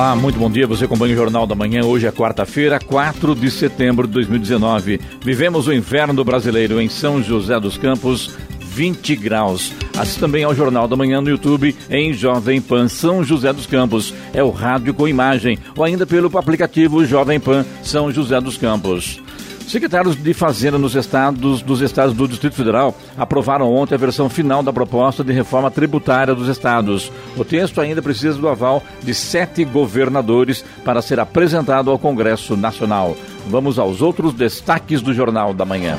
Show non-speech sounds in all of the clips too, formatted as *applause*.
Olá, muito bom dia. Você acompanha o Jornal da Manhã. Hoje é quarta-feira, 4 de setembro de 2019. Vivemos o inverno brasileiro em São José dos Campos, 20 graus. Assista também ao Jornal da Manhã no YouTube em Jovem Pan São José dos Campos. É o rádio com imagem ou ainda pelo aplicativo Jovem Pan São José dos Campos. Secretários de Fazenda nos estados dos estados do Distrito Federal aprovaram ontem a versão final da proposta de reforma tributária dos estados. O texto ainda precisa do aval de sete governadores para ser apresentado ao Congresso Nacional. Vamos aos outros destaques do Jornal da Manhã.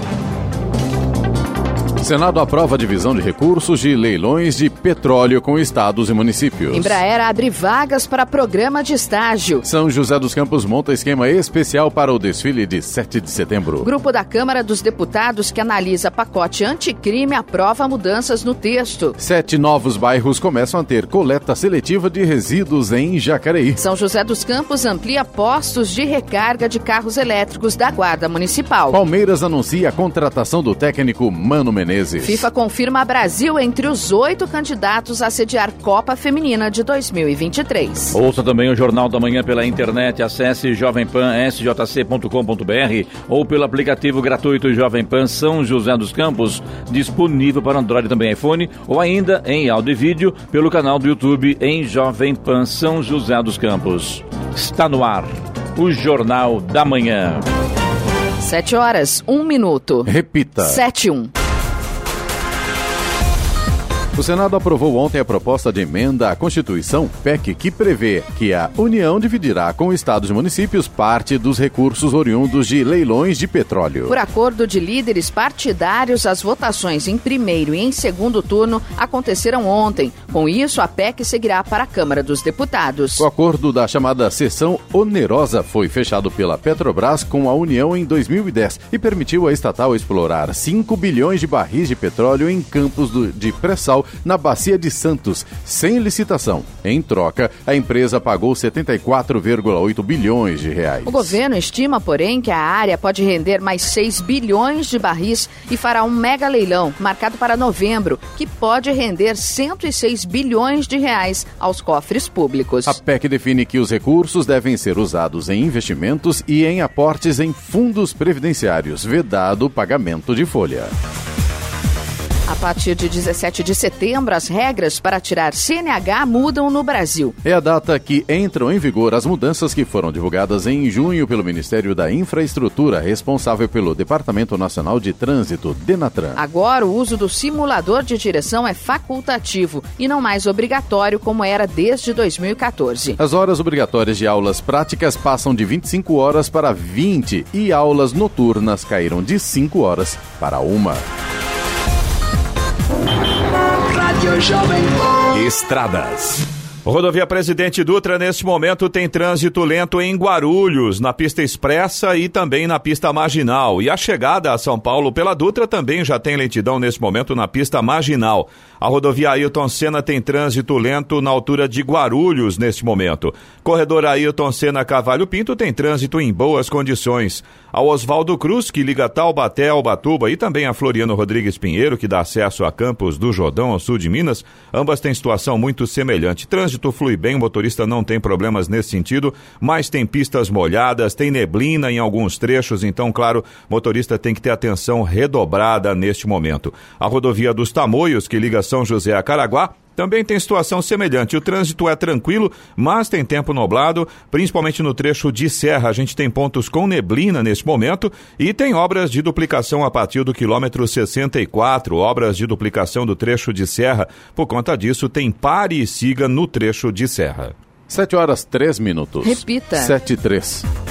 Senado aprova a divisão de recursos de leilões de petróleo com estados e municípios. Embraer abre vagas para programa de estágio. São José dos Campos monta esquema especial para o desfile de 7 de setembro. Grupo da Câmara dos Deputados que analisa pacote anticrime aprova mudanças no texto. Sete novos bairros começam a ter coleta seletiva de resíduos em Jacareí. São José dos Campos amplia postos de recarga de carros elétricos da Guarda Municipal. Palmeiras anuncia a contratação do técnico Mano Menezes. FIFA confirma Brasil entre os oito candidatos a sediar Copa Feminina de 2023. Ouça também o Jornal da Manhã pela internet. Acesse jovempansjc.com.br ou pelo aplicativo gratuito Jovem Pan São José dos Campos, disponível para Android e também iPhone, ou ainda em áudio e vídeo pelo canal do YouTube em Jovem Pan São José dos Campos. Está no ar o Jornal da Manhã. Sete horas, um minuto. Repita. Sete, um. O Senado aprovou ontem a proposta de emenda à Constituição PEC que prevê que a União dividirá com estados e municípios parte dos recursos oriundos de leilões de petróleo. Por acordo de líderes partidários, as votações em primeiro e em segundo turno aconteceram ontem. Com isso, a PEC seguirá para a Câmara dos Deputados. O acordo da chamada sessão onerosa foi fechado pela Petrobras com a União em 2010 e permitiu à estatal explorar 5 bilhões de barris de petróleo em campos do, de pré-sal na Bacia de Santos, sem licitação. Em troca, a empresa pagou 74,8 bilhões de reais. O governo estima, porém, que a área pode render mais 6 bilhões de barris e fará um mega leilão marcado para novembro, que pode render 106 bilhões de reais aos cofres públicos. A PEC define que os recursos devem ser usados em investimentos e em aportes em fundos previdenciários, vedado o pagamento de folha. A partir de 17 de setembro, as regras para tirar CNH mudam no Brasil. É a data que entram em vigor as mudanças que foram divulgadas em junho pelo Ministério da Infraestrutura, responsável pelo Departamento Nacional de Trânsito, Denatran. Agora, o uso do simulador de direção é facultativo e não mais obrigatório como era desde 2014. As horas obrigatórias de aulas práticas passam de 25 horas para 20 e aulas noturnas caíram de 5 horas para uma. Estradas. Rodovia Presidente Dutra, neste momento, tem trânsito lento em Guarulhos, na pista expressa e também na pista marginal. E a chegada a São Paulo pela Dutra também já tem lentidão neste momento na pista marginal. A rodovia Ailton Senna tem trânsito lento na altura de Guarulhos neste momento. Corredor Ailton Senna Cavalho Pinto tem trânsito em boas condições. A Oswaldo Cruz, que liga Taubaté ao Batuba, e também a Floriano Rodrigues Pinheiro, que dá acesso a Campos do Jordão, ao sul de Minas, ambas têm situação muito semelhante. Trânsito flui bem, o motorista não tem problemas nesse sentido, mas tem pistas molhadas, tem neblina em alguns trechos, então, claro, motorista tem que ter atenção redobrada neste momento. A rodovia dos Tamoios, que liga São José a Caraguá, também tem situação semelhante. O trânsito é tranquilo, mas tem tempo nublado, principalmente no trecho de serra. A gente tem pontos com neblina neste momento e tem obras de duplicação a partir do quilômetro 64, obras de duplicação do trecho de serra. Por conta disso, tem pare e siga no trecho de serra. 7 horas 3 minutos. Repita. 7 e 3.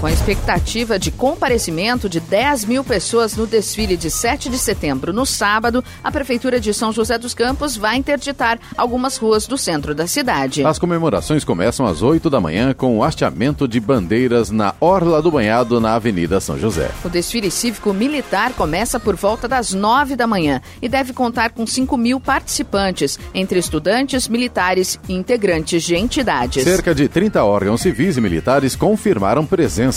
Com a expectativa de comparecimento de 10 mil pessoas no desfile de 7 de setembro, no sábado, a Prefeitura de São José dos Campos vai interditar algumas ruas do centro da cidade. As comemorações começam às 8 da manhã com o hasteamento de bandeiras na Orla do Banhado, na Avenida São José. O desfile cívico-militar começa por volta das 9 da manhã e deve contar com 5 mil participantes, entre estudantes, militares e integrantes de entidades. Cerca de 30 órgãos civis e militares confirmaram presença.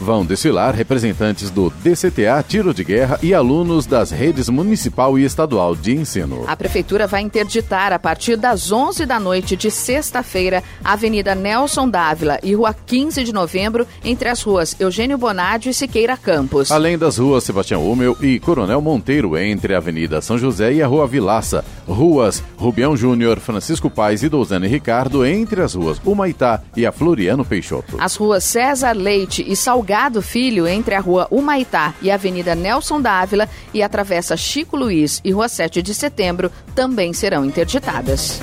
Vão desfilar representantes do DCTA, Tiro de Guerra e alunos das redes municipal e estadual de ensino. A prefeitura vai interditar a partir das 11 da noite de sexta-feira a Avenida Nelson Dávila e Rua 15 de Novembro, entre as ruas Eugênio Bonadio e Siqueira Campos. Além das ruas Sebastião Humel e Coronel Monteiro, entre a Avenida São José e a Rua Vilaça. Ruas Rubião Júnior, Francisco Pais e Douzane Ricardo, entre as ruas Humaitá e a Floriano Peixoto. As ruas César Leite e Salgado Filho, entre a Rua Humaitá e a Avenida Nelson Dávila e a Travessa Chico Luiz e Rua 7 de Setembro, também serão interditadas.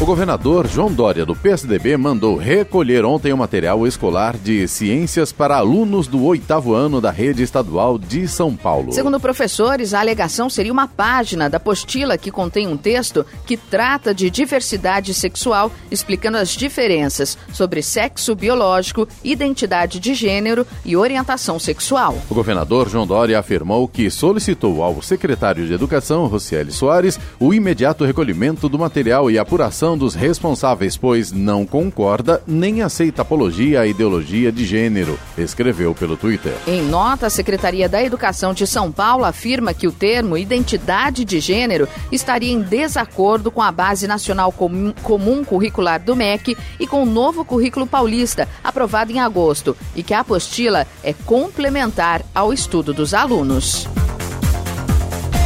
O governador João Dória, do PSDB, mandou recolher ontem o material escolar de ciências para alunos do oitavo ano da rede estadual de São Paulo. Segundo professores, a alegação seria uma página da apostila que contém um texto que trata de diversidade sexual, explicando as diferenças sobre sexo biológico, identidade de gênero e orientação sexual. O governador João Dória afirmou que solicitou ao secretário de Educação, Rocieli Soares, o imediato recolhimento do material e apuração dos responsáveis, pois não concorda nem aceita apologia à ideologia de gênero, escreveu pelo Twitter. Em nota, a Secretaria da Educação de São Paulo afirma que o termo identidade de gênero estaria em desacordo com a Base Nacional Comum Curricular do MEC e com o novo currículo paulista, aprovado em agosto, e que a apostila é complementar ao estudo dos alunos.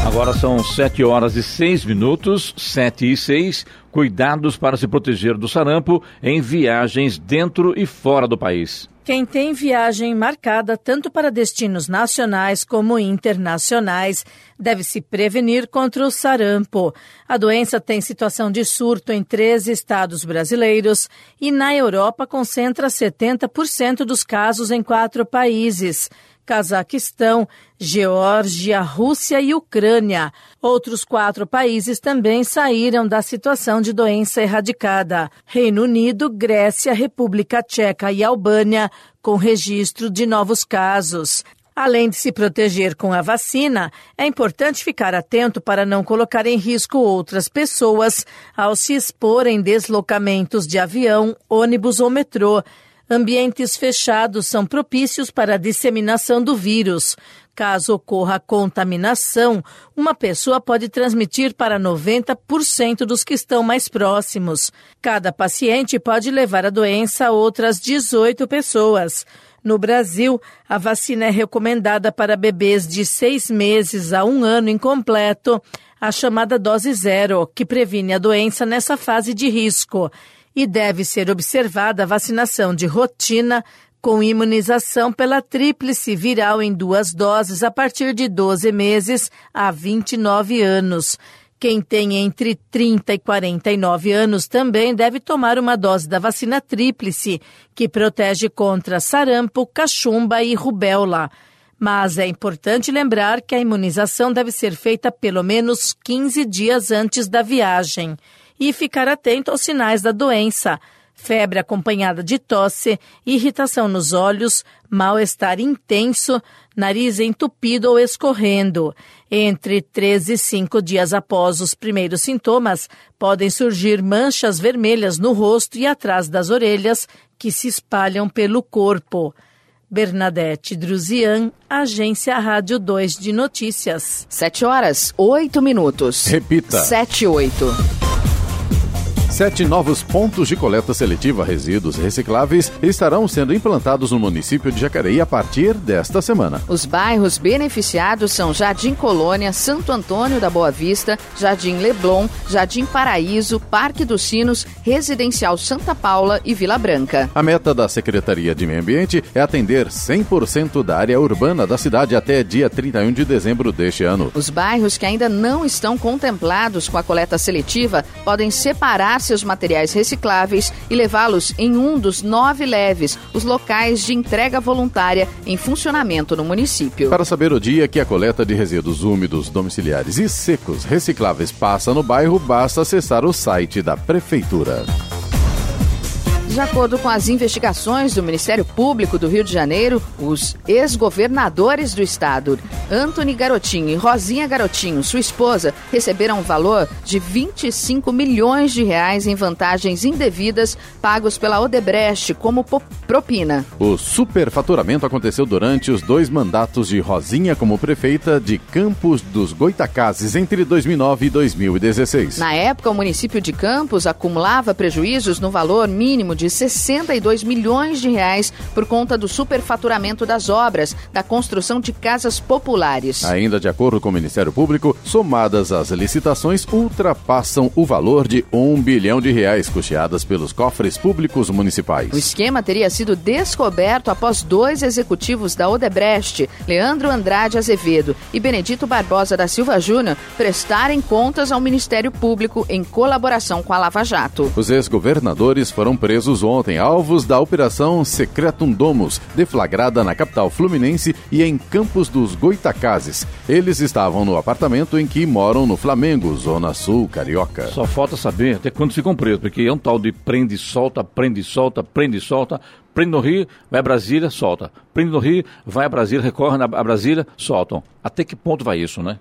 Agora são 7 horas e 6 minutos, 7 e 6. Cuidados para se proteger do sarampo em viagens dentro e fora do país. Quem tem viagem marcada tanto para destinos nacionais como internacionais deve se prevenir contra o sarampo. A doença tem situação de surto em três estados brasileiros e na Europa concentra 70% dos casos em quatro países. Cazaquistão, Geórgia, Rússia e Ucrânia. Outros quatro países também saíram da situação de doença erradicada: Reino Unido, Grécia, República Tcheca e Albânia, com registro de novos casos. Além de se proteger com a vacina, é importante ficar atento para não colocar em risco outras pessoas ao se expor em deslocamentos de avião, ônibus ou metrô Ambientes fechados são propícios para a disseminação do vírus. Caso ocorra contaminação, uma pessoa pode transmitir para 90% dos que estão mais próximos. Cada paciente pode levar a doença a outras 18 pessoas. No Brasil, a vacina é recomendada para bebês de seis meses a um ano incompleto, a chamada dose zero, que previne a doença nessa fase de risco e deve ser observada a vacinação de rotina com imunização pela tríplice viral em duas doses a partir de 12 meses a 29 anos. Quem tem entre 30 e 49 anos também deve tomar uma dose da vacina tríplice, que protege contra sarampo, cachumba e rubéola. Mas é importante lembrar que a imunização deve ser feita pelo menos 15 dias antes da viagem e ficar atento aos sinais da doença. Febre acompanhada de tosse, irritação nos olhos, mal-estar intenso, nariz entupido ou escorrendo. Entre três e cinco dias após os primeiros sintomas, podem surgir manchas vermelhas no rosto e atrás das orelhas que se espalham pelo corpo. Bernadette Druzian, Agência Rádio 2 de Notícias. Sete horas, oito minutos. Repita. Sete, oito. Sete novos pontos de coleta seletiva resíduos recicláveis estarão sendo implantados no município de Jacareí a partir desta semana. Os bairros beneficiados são Jardim Colônia, Santo Antônio da Boa Vista, Jardim Leblon, Jardim Paraíso, Parque dos Sinos, Residencial Santa Paula e Vila Branca. A meta da Secretaria de Meio Ambiente é atender 100% da área urbana da cidade até dia 31 de dezembro deste ano. Os bairros que ainda não estão contemplados com a coleta seletiva podem separar pegar seus materiais recicláveis e levá-los em um dos nove leves, os locais de entrega voluntária em funcionamento no município. Para saber o dia que a coleta de resíduos úmidos, domiciliares e secos recicláveis passa no bairro, basta acessar o site da Prefeitura. De acordo com as investigações do Ministério Público do Rio de Janeiro, os ex-governadores do estado, Antony Garotinho e Rosinha Garotinho, sua esposa, receberam um valor de 25 milhões de reais em vantagens indevidas pagos pela Odebrecht como propina. O superfaturamento aconteceu durante os dois mandatos de Rosinha como prefeita de Campos dos Goitacazes entre 2009 e 2016. Na época, o município de Campos acumulava prejuízos no valor mínimo de 62 milhões de reais por conta do superfaturamento das obras da construção de casas populares. Ainda de acordo com o Ministério Público, somadas as licitações ultrapassam o valor de um bilhão de reais custeadas pelos cofres públicos municipais. O esquema teria sido descoberto após dois executivos da Odebrecht, Leandro Andrade Azevedo e Benedito Barbosa da Silva Júnior, prestarem contas ao Ministério Público em colaboração com a Lava Jato. Os ex-governadores foram presos ontem alvos da Operação Secretum Domus, deflagrada na capital fluminense e em Campos dos Goitacazes. Eles estavam no apartamento em que moram no Flamengo, Zona Sul Carioca. Só falta saber até quando ficam presos, porque é um tal de prende e solta, prende e solta, prende e solta. Prende no Rio, vai a Brasília, solta. Prende no Rio, vai a Brasília, recorre a Brasília, soltam. Até que ponto vai isso, né?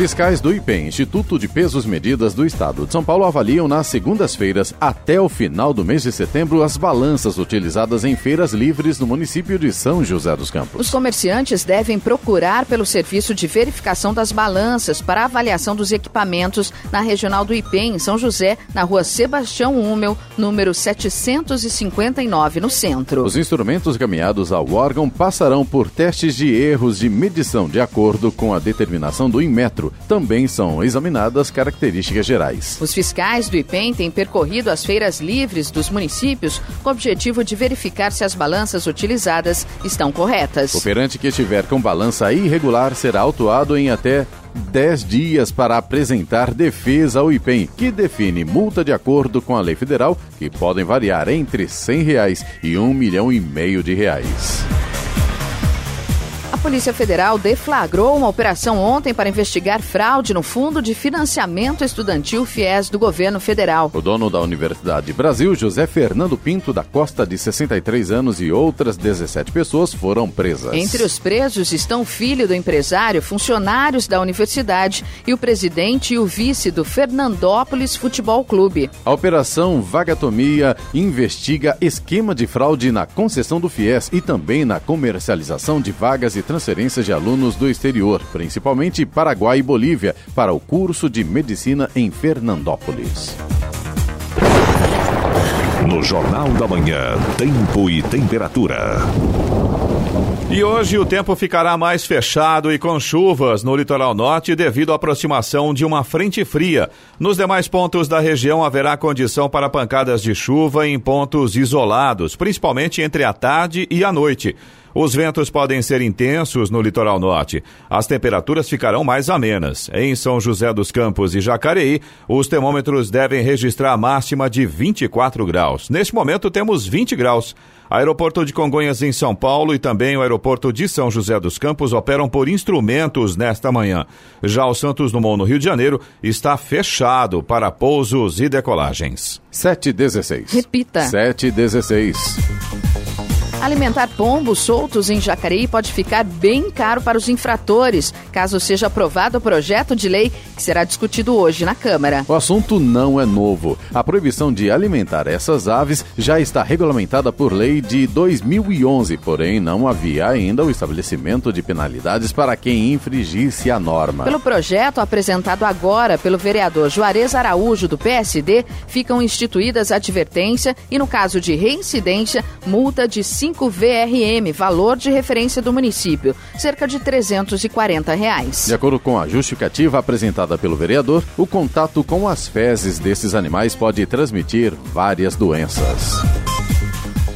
Fiscais do IPEM, Instituto de Pesos Medidas do Estado de São Paulo, avaliam nas segundas-feiras, até o final do mês de setembro, as balanças utilizadas em feiras livres no município de São José dos Campos. Os comerciantes devem procurar pelo serviço de verificação das balanças para avaliação dos equipamentos na regional do IPEM, em São José, na rua Sebastião Húmel, número 759, no centro. Os instrumentos caminhados ao órgão passarão por testes de erros de medição de acordo com a determinação do Inmetro também são examinadas características gerais. Os fiscais do IPEM têm percorrido as feiras livres dos municípios com o objetivo de verificar se as balanças utilizadas estão corretas. O operante que estiver com balança irregular será autuado em até 10 dias para apresentar defesa ao IPEM, que define multa de acordo com a lei federal, que podem variar entre 100 reais e um milhão e meio de reais. Polícia Federal deflagrou uma operação ontem para investigar fraude no Fundo de Financiamento Estudantil FIES do governo federal. O dono da Universidade Brasil, José Fernando Pinto da Costa, de 63 anos, e outras 17 pessoas foram presas. Entre os presos estão o filho do empresário, funcionários da universidade e o presidente e o vice do Fernandópolis Futebol Clube. A Operação Vagatomia investiga esquema de fraude na concessão do FIES e também na comercialização de vagas e transferências de alunos do exterior, principalmente Paraguai e Bolívia, para o curso de medicina em Fernandópolis. No Jornal da Manhã, Tempo e Temperatura. E hoje o tempo ficará mais fechado e com chuvas no litoral norte devido à aproximação de uma frente fria. Nos demais pontos da região haverá condição para pancadas de chuva em pontos isolados, principalmente entre a tarde e a noite. Os ventos podem ser intensos no litoral norte. As temperaturas ficarão mais amenas. Em São José dos Campos e Jacareí, os termômetros devem registrar a máxima de 24 graus. Neste momento temos 20 graus. Aeroporto de Congonhas em São Paulo e também o aeroporto de São José dos Campos operam por instrumentos nesta manhã. Já o Santos Dumont no Rio de Janeiro está fechado para pousos e decolagens. 716. Repita. 716. Alimentar pombos soltos em Jacareí pode ficar bem caro para os infratores, caso seja aprovado o projeto de lei que será discutido hoje na Câmara. O assunto não é novo. A proibição de alimentar essas aves já está regulamentada por lei de 2011, porém não havia ainda o estabelecimento de penalidades para quem infringisse a norma. Pelo projeto apresentado agora pelo vereador Juarez Araújo do PSD, ficam instituídas advertência e, no caso de reincidência, multa de 5 VRM, valor de referência do município, cerca de 340 reais. De acordo com a justificativa apresentada pelo vereador, o contato com as fezes desses animais pode transmitir várias doenças.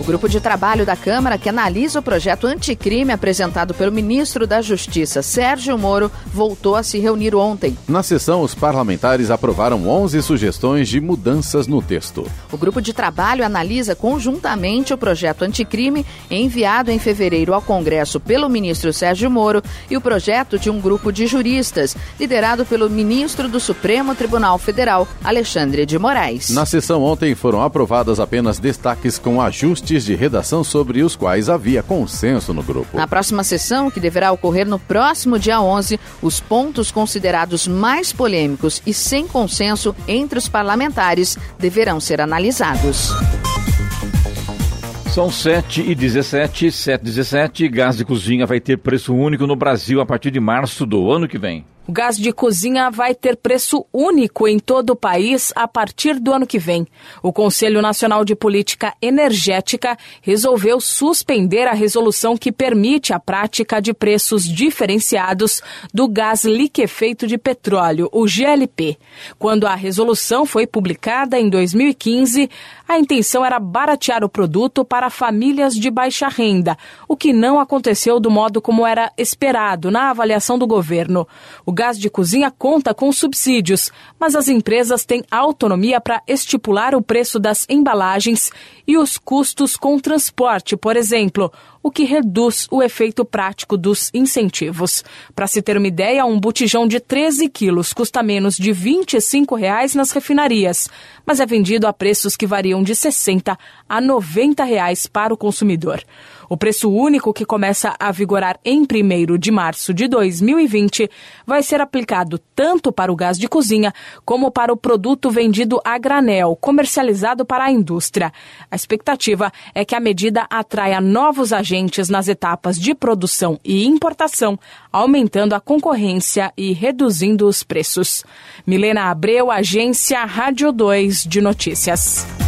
O grupo de trabalho da Câmara, que analisa o projeto anticrime apresentado pelo ministro da Justiça, Sérgio Moro, voltou a se reunir ontem. Na sessão, os parlamentares aprovaram 11 sugestões de mudanças no texto. O grupo de trabalho analisa conjuntamente o projeto anticrime enviado em fevereiro ao Congresso pelo ministro Sérgio Moro e o projeto de um grupo de juristas, liderado pelo ministro do Supremo Tribunal Federal, Alexandre de Moraes. Na sessão ontem foram aprovadas apenas destaques com de redação sobre os quais havia consenso no grupo. Na próxima sessão, que deverá ocorrer no próximo dia 11, os pontos considerados mais polêmicos e sem consenso entre os parlamentares deverão ser analisados. São 7 e 17, 7 e 17. Gás de cozinha vai ter preço único no Brasil a partir de março do ano que vem. O gás de cozinha vai ter preço único em todo o país a partir do ano que vem. O Conselho Nacional de Política Energética resolveu suspender a resolução que permite a prática de preços diferenciados do gás liquefeito de petróleo, o GLP. Quando a resolução foi publicada em 2015, a intenção era baratear o produto para famílias de baixa renda, o que não aconteceu do modo como era esperado na avaliação do governo. O gás de cozinha conta com subsídios, mas as empresas têm autonomia para estipular o preço das embalagens e os custos com transporte, por exemplo, o que reduz o efeito prático dos incentivos. Para se ter uma ideia, um botijão de 13 quilos custa menos de 25 reais nas refinarias, mas é vendido a preços que variam de R$ 60 a 90 reais para o consumidor. O preço único, que começa a vigorar em 1 de março de 2020, vai ser aplicado tanto para o gás de cozinha como para o produto vendido a granel, comercializado para a indústria. A expectativa é que a medida atraia novos agentes nas etapas de produção e importação, aumentando a concorrência e reduzindo os preços. Milena Abreu, Agência Rádio 2 de Notícias.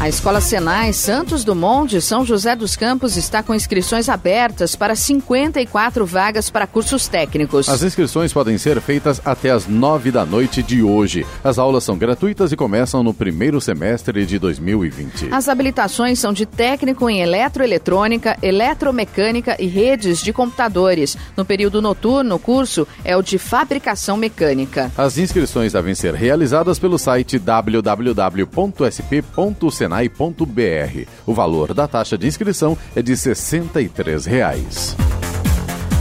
A Escola Senai Santos Dumont de São José dos Campos está com inscrições abertas para 54 vagas para cursos técnicos. As inscrições podem ser feitas até as 9 da noite de hoje. As aulas são gratuitas e começam no primeiro semestre de 2020. As habilitações são de técnico em eletroeletrônica, eletromecânica e redes de computadores. No período noturno, o curso é o de fabricação mecânica. As inscrições devem ser realizadas pelo site www.sp.senai senai.br. O valor da taxa de inscrição é de 63 reais.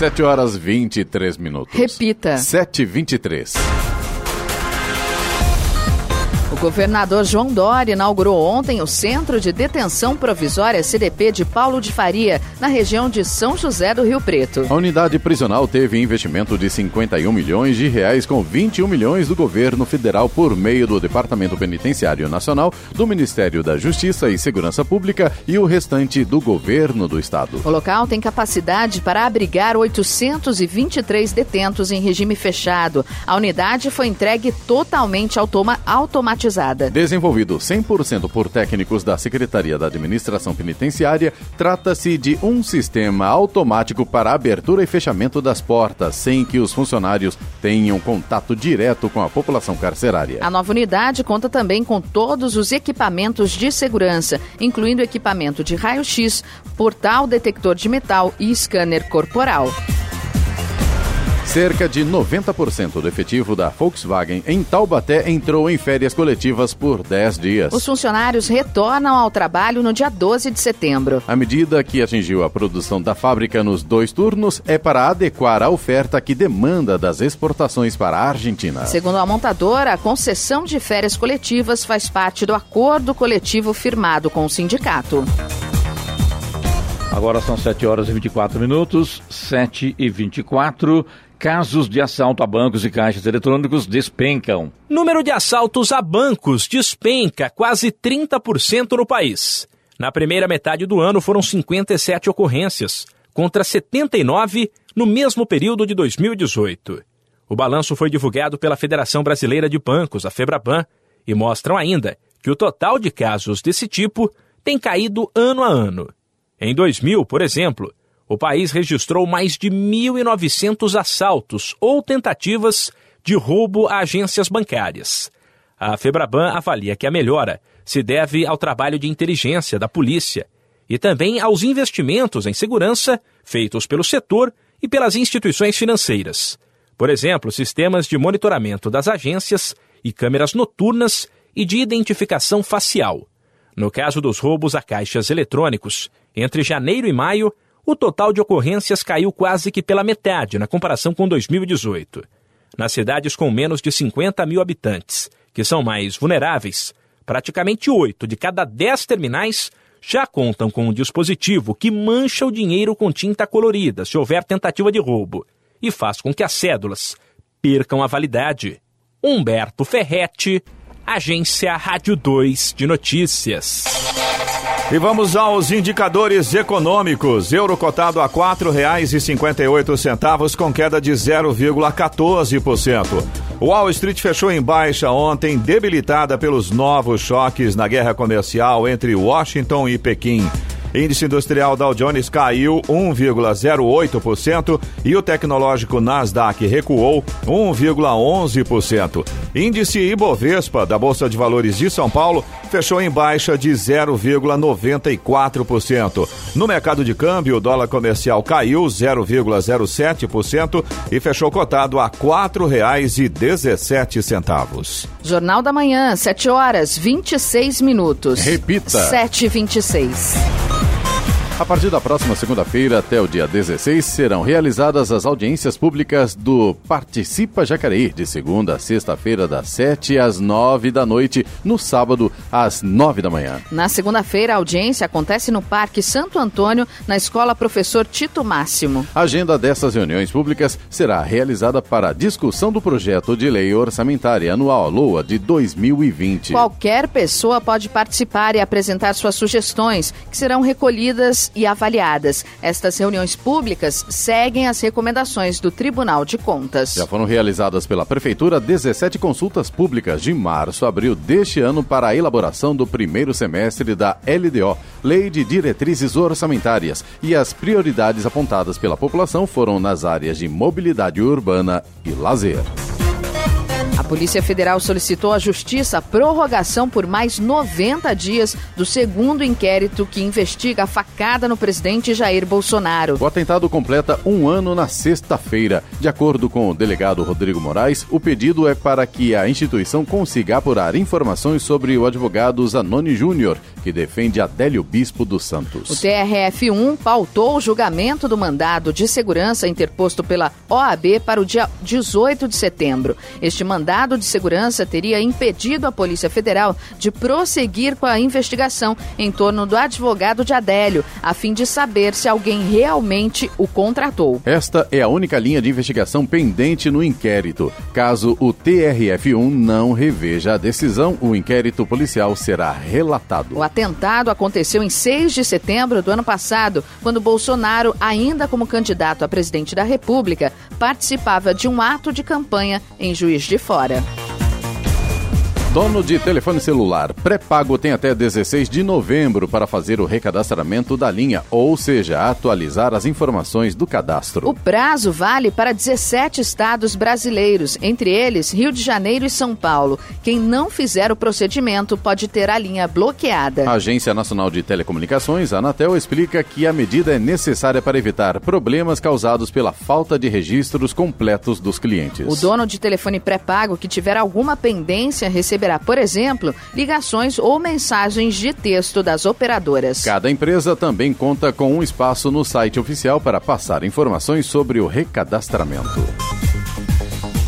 7 horas 23 minutos. Repita. 7 23 O governador João Dória inaugurou ontem o Centro de Detenção Provisória CDP de Paulo de Faria, na região de São José do Rio Preto. A unidade prisional teve investimento de 51 milhões de reais com 21 milhões do governo federal por meio do Departamento Penitenciário Nacional, do Ministério da Justiça e Segurança Pública e o restante do governo do estado. O local tem capacidade para abrigar 823 detentos em regime fechado. A unidade foi entregue totalmente automa automatizada automatizada. Desenvolvido 100% por técnicos da Secretaria da Administração Penitenciária, trata-se de um sistema automático para abertura e fechamento das portas, sem que os funcionários tenham contato direto com a população carcerária. A nova unidade conta também com todos os equipamentos de segurança, incluindo equipamento de raio-x, portal detector de metal e scanner corporal. Cerca de 90% do efetivo da Volkswagen em Taubaté entrou em férias coletivas por 10 dias. Os funcionários retornam ao trabalho no dia 12 de setembro. A medida que atingiu a produção da fábrica nos dois turnos é para adequar a oferta que demanda das exportações para a Argentina. Segundo a montadora, a concessão de férias coletivas faz parte do acordo coletivo firmado com o sindicato. Agora são 7 horas e 24 minutos, 7 e 24. Casos de assalto a bancos e caixas eletrônicos despencam. Número de assaltos a bancos despenca quase 30% no país. Na primeira metade do ano foram 57 ocorrências, contra 79 no mesmo período de 2018. O balanço foi divulgado pela Federação Brasileira de Bancos, a Febraban, e mostram ainda que o total de casos desse tipo tem caído ano a ano. Em 2000, por exemplo, o país registrou mais de 1.900 assaltos ou tentativas de roubo a agências bancárias. A Febraban avalia que a melhora se deve ao trabalho de inteligência da polícia e também aos investimentos em segurança feitos pelo setor e pelas instituições financeiras. Por exemplo, sistemas de monitoramento das agências e câmeras noturnas e de identificação facial. No caso dos roubos a caixas eletrônicos, entre janeiro e maio, o total de ocorrências caiu quase que pela metade na comparação com 2018. Nas cidades com menos de 50 mil habitantes, que são mais vulneráveis, praticamente 8 de cada 10 terminais já contam com um dispositivo que mancha o dinheiro com tinta colorida se houver tentativa de roubo e faz com que as cédulas percam a validade. Humberto Ferretti, Agência Rádio 2 de Notícias. E vamos aos indicadores econômicos. Euro cotado a R$ 4,58 com queda de 0,14%. Wall Street fechou em baixa ontem, debilitada pelos novos choques na guerra comercial entre Washington e Pequim. Índice industrial Dow Jones caiu 1,08% e o tecnológico Nasdaq recuou 1,11%. Índice Ibovespa da Bolsa de Valores de São Paulo fechou em baixa de 0,94%. No mercado de câmbio, o dólar comercial caiu 0,07% e fechou cotado a R$ 4,17. Jornal da Manhã, 7 horas 26 minutos. Repita. 7h26. A partir da próxima segunda-feira até o dia 16 serão realizadas as audiências públicas do Participa Jacareí, de segunda a sexta-feira, das 7 às 9 da noite, no sábado, às 9 da manhã. Na segunda-feira, a audiência acontece no Parque Santo Antônio, na Escola Professor Tito Máximo. A agenda dessas reuniões públicas será realizada para a discussão do projeto de lei orçamentária anual LOA de 2020. Qualquer pessoa pode participar e apresentar suas sugestões, que serão recolhidas e avaliadas. Estas reuniões públicas seguem as recomendações do Tribunal de Contas. Já foram realizadas pela Prefeitura 17 consultas públicas de março a abril deste ano para a elaboração do primeiro semestre da LDO, Lei de Diretrizes Orçamentárias, e as prioridades apontadas pela população foram nas áreas de mobilidade urbana e lazer. A Polícia Federal solicitou à Justiça a prorrogação por mais 90 dias do segundo inquérito que investiga a facada no presidente Jair Bolsonaro. O atentado completa um ano na sexta-feira. De acordo com o delegado Rodrigo Moraes, o pedido é para que a instituição consiga apurar informações sobre o advogado Zanoni Júnior, que defende Adélio Bispo dos Santos. O TRF-1 pautou o julgamento do mandado de segurança interposto pela OAB para o dia 18 de setembro. Este mandado de segurança teria impedido a Polícia Federal de prosseguir com a investigação em torno do advogado de Adélio, a fim de saber se alguém realmente o contratou. Esta é a única linha de investigação pendente no inquérito. Caso o TRF1 não reveja a decisão, o inquérito policial será relatado. O atentado aconteceu em 6 de setembro do ano passado, quando Bolsonaro, ainda como candidato a presidente da República, participava de um ato de campanha em Juiz de Fora. Dono de telefone celular pré-pago tem até 16 de novembro para fazer o recadastramento da linha, ou seja, atualizar as informações do cadastro. O prazo vale para 17 estados brasileiros, entre eles Rio de Janeiro e São Paulo. Quem não fizer o procedimento pode ter a linha bloqueada. A Agência Nacional de Telecomunicações, a Anatel, explica que a medida é necessária para evitar problemas causados pela falta de registros completos dos clientes. O dono de telefone pré-pago que tiver alguma pendência receberá receberá, por exemplo, ligações ou mensagens de texto das operadoras. Cada empresa também conta com um espaço no site oficial para passar informações sobre o recadastramento.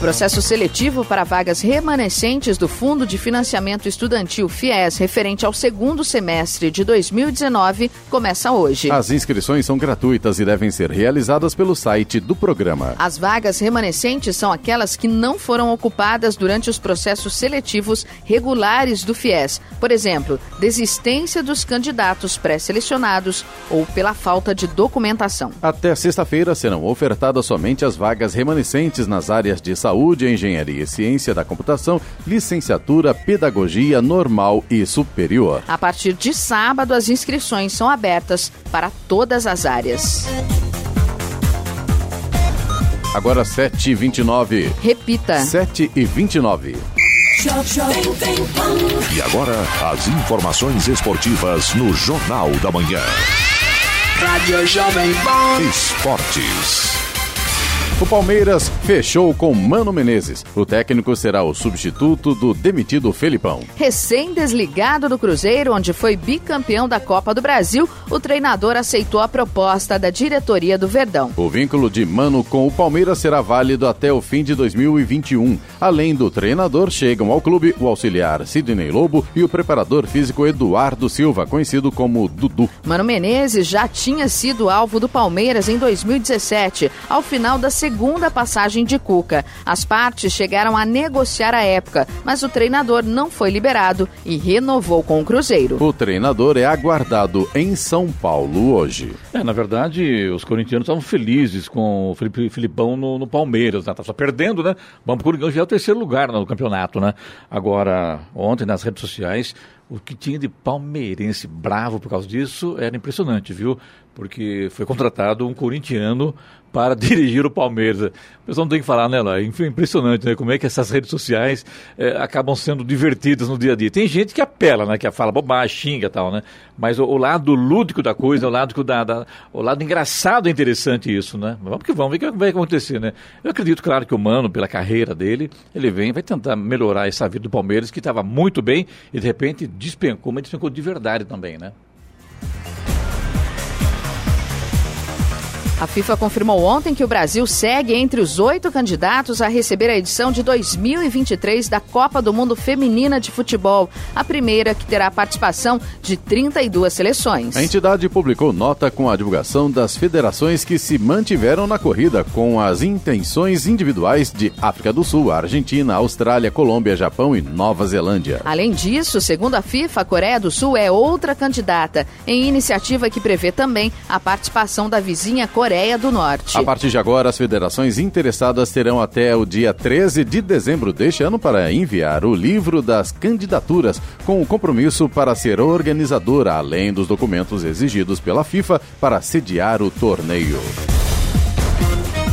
Processo seletivo para vagas remanescentes do Fundo de Financiamento Estudantil FIES, referente ao segundo semestre de 2019, começa hoje. As inscrições são gratuitas e devem ser realizadas pelo site do programa. As vagas remanescentes são aquelas que não foram ocupadas durante os processos seletivos regulares do FIES. Por exemplo, desistência dos candidatos pré-selecionados ou pela falta de documentação. Até sexta-feira serão ofertadas somente as vagas remanescentes nas áreas de saúde Saúde, Engenharia e Ciência da Computação, Licenciatura, Pedagogia Normal e Superior. A partir de sábado, as inscrições são abertas para todas as áreas. Agora 7h29. Repita. 7h29. E agora, as informações esportivas no Jornal da Manhã. Rádio Jovem Pan. Esportes. O Palmeiras fechou com Mano Menezes. O técnico será o substituto do demitido Felipão. Recém-desligado do Cruzeiro, onde foi bicampeão da Copa do Brasil, o treinador aceitou a proposta da diretoria do Verdão. O vínculo de Mano com o Palmeiras será válido até o fim de 2021. Além do treinador, chegam ao clube o auxiliar Sidney Lobo e o preparador físico Eduardo Silva, conhecido como Dudu. Mano Menezes já tinha sido alvo do Palmeiras em 2017, ao final da segunda segunda passagem de Cuca. As partes chegaram a negociar a época, mas o treinador não foi liberado e renovou com o Cruzeiro. O treinador é aguardado em São Paulo hoje. É, na verdade, os corintianos estavam felizes com o Felipe Filipão no, no Palmeiras, né? Tá só perdendo, né? Vamos pro Coringão já é o terceiro lugar no campeonato, né? Agora, ontem nas redes sociais, o que tinha de palmeirense bravo por causa disso era impressionante, viu? Porque foi contratado um corintiano para *laughs* dirigir o Palmeiras. O pessoal não tem que falar, né, lá? Impressionante, né? Como é que essas redes sociais é, acabam sendo divertidas no dia a dia. Tem gente que apela, né? Que fala bobagem, xinga e tal, né? Mas o, o, lado lúdico da coisa, o lado, da, da, o lado engraçado é interessante isso, né? Vamos que vamos, ver o que vai acontecer, né? Eu acredito, claro, que o Mano, pela carreira dele, ele vem vai tentar melhorar essa vida do Palmeiras, que estava muito bem e de repente despencou, mas despencou de verdade também, né? A FIFA confirmou ontem que o Brasil segue entre os oito candidatos a receber a edição de 2023 da Copa do Mundo Feminina de Futebol, a primeira que terá a participação de 32 seleções. A entidade publicou nota com a divulgação das federações que se mantiveram na corrida com as intenções individuais de África do Sul, Argentina, Austrália, Colômbia, Japão e Nova Zelândia. Além disso, segundo a FIFA, a Coreia do Sul é outra candidata, em iniciativa que prevê também a participação da vizinha Coreia Coreia do Norte. A partir de agora, as federações interessadas terão até o dia 13 de dezembro deste ano para enviar o livro das candidaturas com o compromisso para ser organizadora, além dos documentos exigidos pela FIFA para sediar o torneio.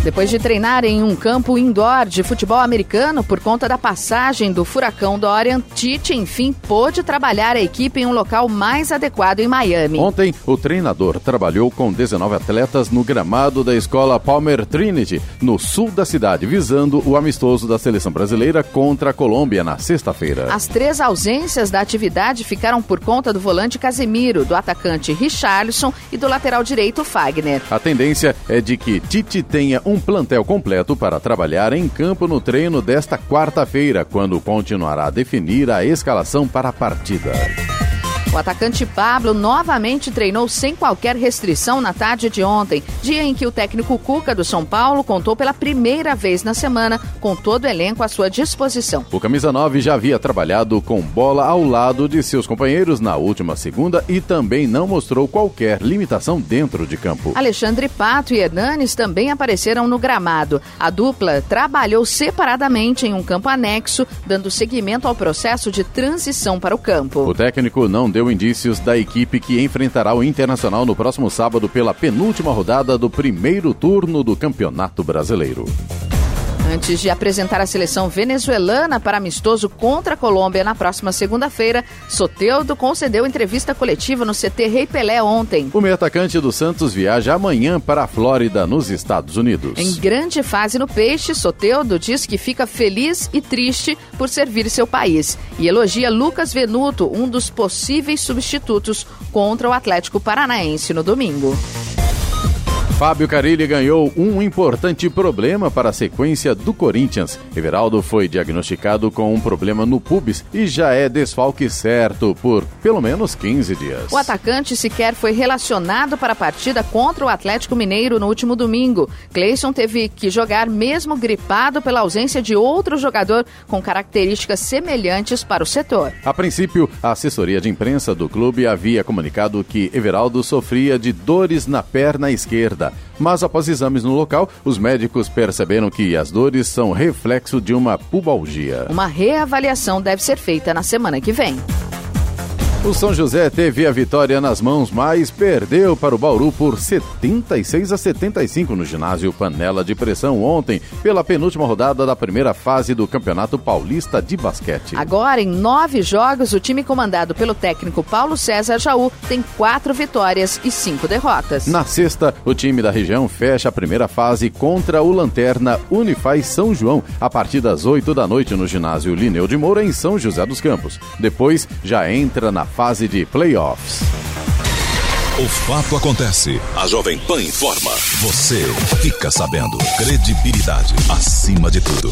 Depois de treinar em um campo indoor de futebol americano por conta da passagem do furacão Dorian, Tite, enfim, pôde trabalhar a equipe em um local mais adequado em Miami. Ontem, o treinador trabalhou com 19 atletas no gramado da escola Palmer Trinity, no sul da cidade, visando o amistoso da seleção brasileira contra a Colômbia na sexta-feira. As três ausências da atividade ficaram por conta do volante Casemiro, do atacante Richarlison e do lateral direito Fagner. A tendência é de que Tite tenha um plantel completo para trabalhar em campo no treino desta quarta-feira, quando continuará a definir a escalação para a partida. O atacante Pablo novamente treinou sem qualquer restrição na tarde de ontem, dia em que o técnico Cuca do São Paulo contou pela primeira vez na semana com todo o elenco à sua disposição. O camisa 9 já havia trabalhado com bola ao lado de seus companheiros na última segunda e também não mostrou qualquer limitação dentro de campo. Alexandre Pato e Hernanes também apareceram no gramado. A dupla trabalhou separadamente em um campo anexo, dando seguimento ao processo de transição para o campo. O técnico não deu indícios da equipe que enfrentará o Internacional no próximo sábado pela penúltima rodada do primeiro turno do Campeonato Brasileiro. Antes de apresentar a seleção venezuelana para amistoso contra a Colômbia na próxima segunda-feira, Soteudo concedeu entrevista coletiva no CT Rei Pelé ontem. O meio atacante do Santos viaja amanhã para a Flórida, nos Estados Unidos. Em grande fase no peixe, Soteudo diz que fica feliz e triste por servir seu país e elogia Lucas Venuto, um dos possíveis substitutos contra o Atlético Paranaense no domingo. Fábio Carilli ganhou um importante problema para a sequência do Corinthians. Everaldo foi diagnosticado com um problema no pubis e já é desfalque certo por pelo menos 15 dias. O atacante sequer foi relacionado para a partida contra o Atlético Mineiro no último domingo. Cleison teve que jogar mesmo gripado pela ausência de outro jogador com características semelhantes para o setor. A princípio, a assessoria de imprensa do clube havia comunicado que Everaldo sofria de dores na perna esquerda mas após exames no local, os médicos perceberam que as dores são reflexo de uma pubalgia. Uma reavaliação deve ser feita na semana que vem. O São José teve a vitória nas mãos, mas perdeu para o Bauru por 76 a 75 no ginásio Panela de Pressão ontem, pela penúltima rodada da primeira fase do Campeonato Paulista de Basquete. Agora, em nove jogos, o time comandado pelo técnico Paulo César Jaú tem quatro vitórias e cinco derrotas. Na sexta, o time da região fecha a primeira fase contra o Lanterna Unifaz São João, a partir das 8 da noite no ginásio Lineu de Moura, em São José dos Campos. Depois, já entra na fase de playoffs. O fato acontece. A Jovem Pan informa. Você fica sabendo. Credibilidade acima de tudo.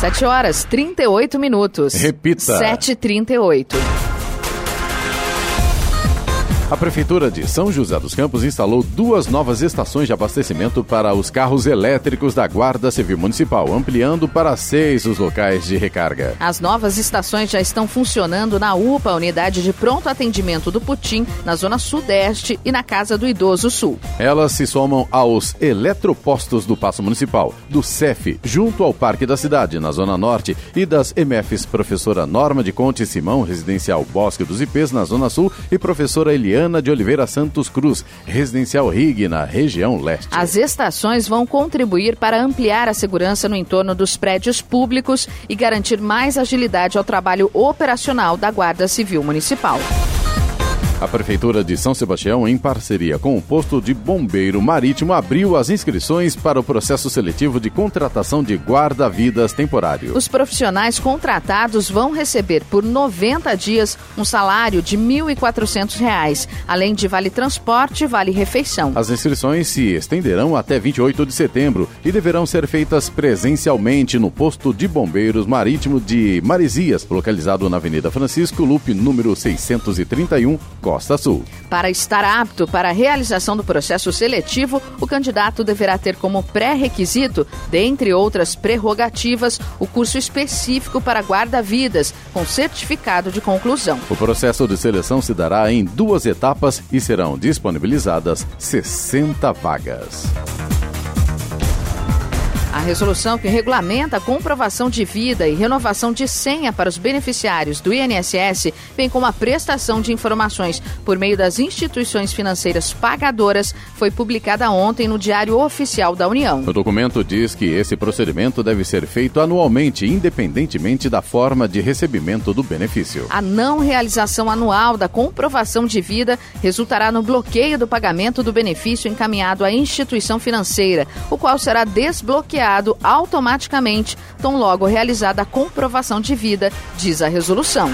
7 horas 38 minutos. Repita. 7h38. A Prefeitura de São José dos Campos instalou duas novas estações de abastecimento para os carros elétricos da Guarda Civil Municipal, ampliando para seis os locais de recarga. As novas estações já estão funcionando na UPA, unidade de pronto atendimento do Putim, na zona sudeste e na Casa do Idoso Sul. Elas se somam aos eletropostos do Paço Municipal, do CEF, junto ao Parque da Cidade, na Zona Norte, e das MFs Professora Norma de Conte Simão, Residencial Bosque dos Ipês, na Zona Sul, e Professora Eliana de Oliveira Santos Cruz, Residencial Rig, na região leste. As estações vão contribuir para ampliar a segurança no entorno dos prédios públicos e garantir mais agilidade ao trabalho operacional da Guarda Civil Municipal. A Prefeitura de São Sebastião, em parceria com o Posto de Bombeiro Marítimo, abriu as inscrições para o processo seletivo de contratação de guarda-vidas temporário. Os profissionais contratados vão receber por 90 dias um salário de R$ 1.400, além de vale transporte e vale refeição. As inscrições se estenderão até 28 de setembro e deverão ser feitas presencialmente no Posto de Bombeiros Marítimo de Maresias, localizado na Avenida Francisco Lupe, número 631, Costa Sul. Para estar apto para a realização do processo seletivo, o candidato deverá ter como pré-requisito, dentre outras prerrogativas, o curso específico para guarda-vidas, com certificado de conclusão. O processo de seleção se dará em duas etapas e serão disponibilizadas 60 vagas. A resolução que regulamenta a comprovação de vida e renovação de senha para os beneficiários do INSS vem com a prestação de informações por meio das instituições financeiras pagadoras foi publicada ontem no Diário Oficial da União. O documento diz que esse procedimento deve ser feito anualmente, independentemente da forma de recebimento do benefício. A não realização anual da comprovação de vida resultará no bloqueio do pagamento do benefício encaminhado à instituição financeira, o qual será desbloqueado automaticamente, tão logo realizada a comprovação de vida, diz a resolução.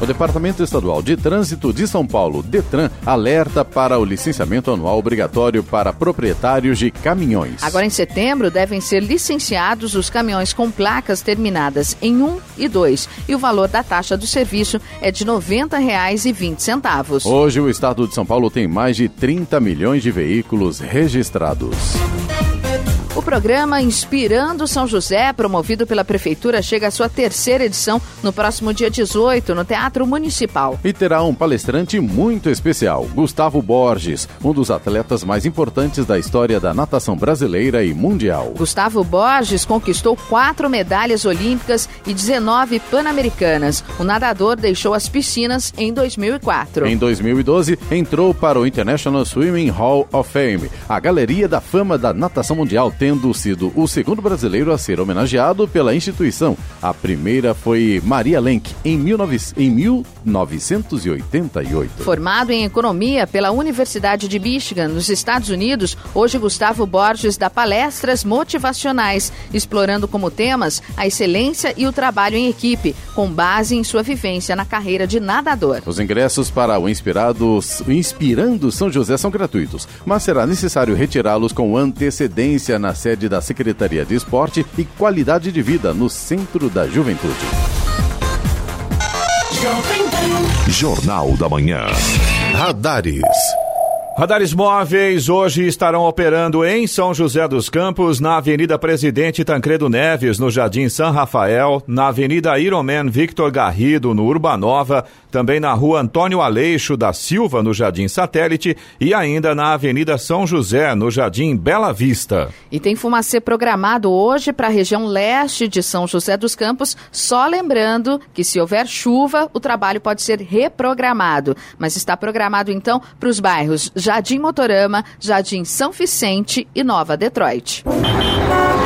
O Departamento Estadual de Trânsito de São Paulo, DETRAN, alerta para o licenciamento anual obrigatório para proprietários de caminhões. Agora, em setembro, devem ser licenciados os caminhões com placas terminadas em 1 e 2 e o valor da taxa do serviço é de R$ 90,20. Hoje, o estado de São Paulo tem mais de 30 milhões de veículos registrados. O programa Inspirando São José, promovido pela Prefeitura, chega à sua terceira edição no próximo dia 18, no Teatro Municipal. E terá um palestrante muito especial, Gustavo Borges, um dos atletas mais importantes da história da natação brasileira e mundial. Gustavo Borges conquistou quatro medalhas olímpicas e 19 pan-americanas. O nadador deixou as piscinas em 2004. Em 2012, entrou para o International Swimming Hall of Fame, a galeria da fama da natação mundial, tendo sido o segundo brasileiro a ser homenageado pela instituição. A primeira foi Maria Lenk, em, 19, em 1988. Formado em economia pela Universidade de Michigan, nos Estados Unidos, hoje Gustavo Borges dá palestras motivacionais, explorando como temas a excelência e o trabalho em equipe, com base em sua vivência na carreira de nadador. Os ingressos para o Inspirados, Inspirando São José são gratuitos, mas será necessário retirá-los com antecedência na sede da Secretaria de Esporte e Qualidade de Vida no Centro da Juventude. Jornal da Manhã. Radares. Radares móveis hoje estarão operando em São José dos Campos, na Avenida Presidente Tancredo Neves, no Jardim São Rafael, na Avenida Ironman Victor Garrido, no Urbanova, também na Rua Antônio Aleixo da Silva, no Jardim Satélite, e ainda na Avenida São José, no Jardim Bela Vista. E tem fumacê programado hoje para a região leste de São José dos Campos, só lembrando que se houver chuva, o trabalho pode ser reprogramado, mas está programado então para os bairros Jardim Motorama, Jardim São Vicente e Nova Detroit.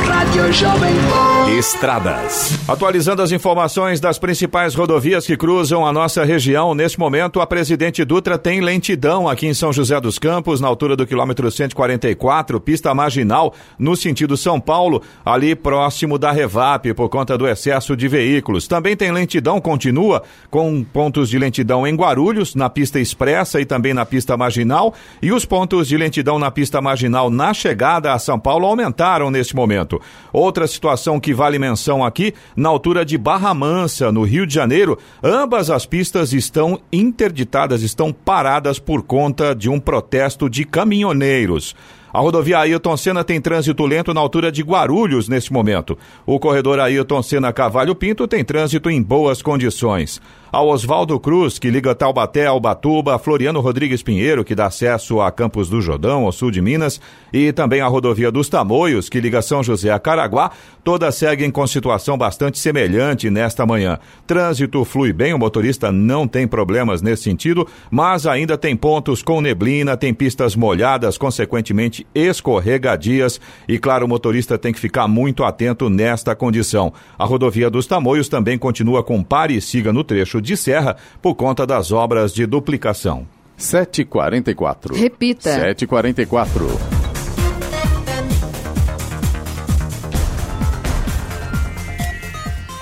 Rádio Jovem Pan. Estradas. Atualizando as informações das principais rodovias que cruzam a nossa região, neste momento a Presidente Dutra tem lentidão aqui em São José dos Campos, na altura do quilômetro 144, pista marginal, no sentido São Paulo, ali próximo da Revap, por conta do excesso de veículos. Também tem lentidão, continua, com pontos de lentidão em Guarulhos, na pista expressa e também na pista marginal, e os pontos de lentidão na pista marginal na chegada a São Paulo aumentaram neste momento. Outra situação que vale menção aqui, na altura de Barra Mansa, no Rio de Janeiro, ambas as pistas estão interditadas, estão paradas por conta de um protesto de caminhoneiros. A rodovia Ailton Senna tem trânsito lento na altura de Guarulhos neste momento. O corredor Ailton Senna Cavalho Pinto tem trânsito em boas condições. A Oswaldo Cruz, que liga Taubaté ao Batuba, Floriano Rodrigues Pinheiro, que dá acesso a Campos do Jordão, ao sul de Minas, e também a rodovia dos Tamoios, que liga São José a Caraguá, todas seguem com situação bastante semelhante nesta manhã. Trânsito flui bem, o motorista não tem problemas nesse sentido, mas ainda tem pontos com neblina, tem pistas molhadas, consequentemente escorregadias, e claro, o motorista tem que ficar muito atento nesta condição. A rodovia dos Tamoios também continua com pare e siga no trecho de serra por conta das obras de duplicação. 7h44. Repita. 7h44.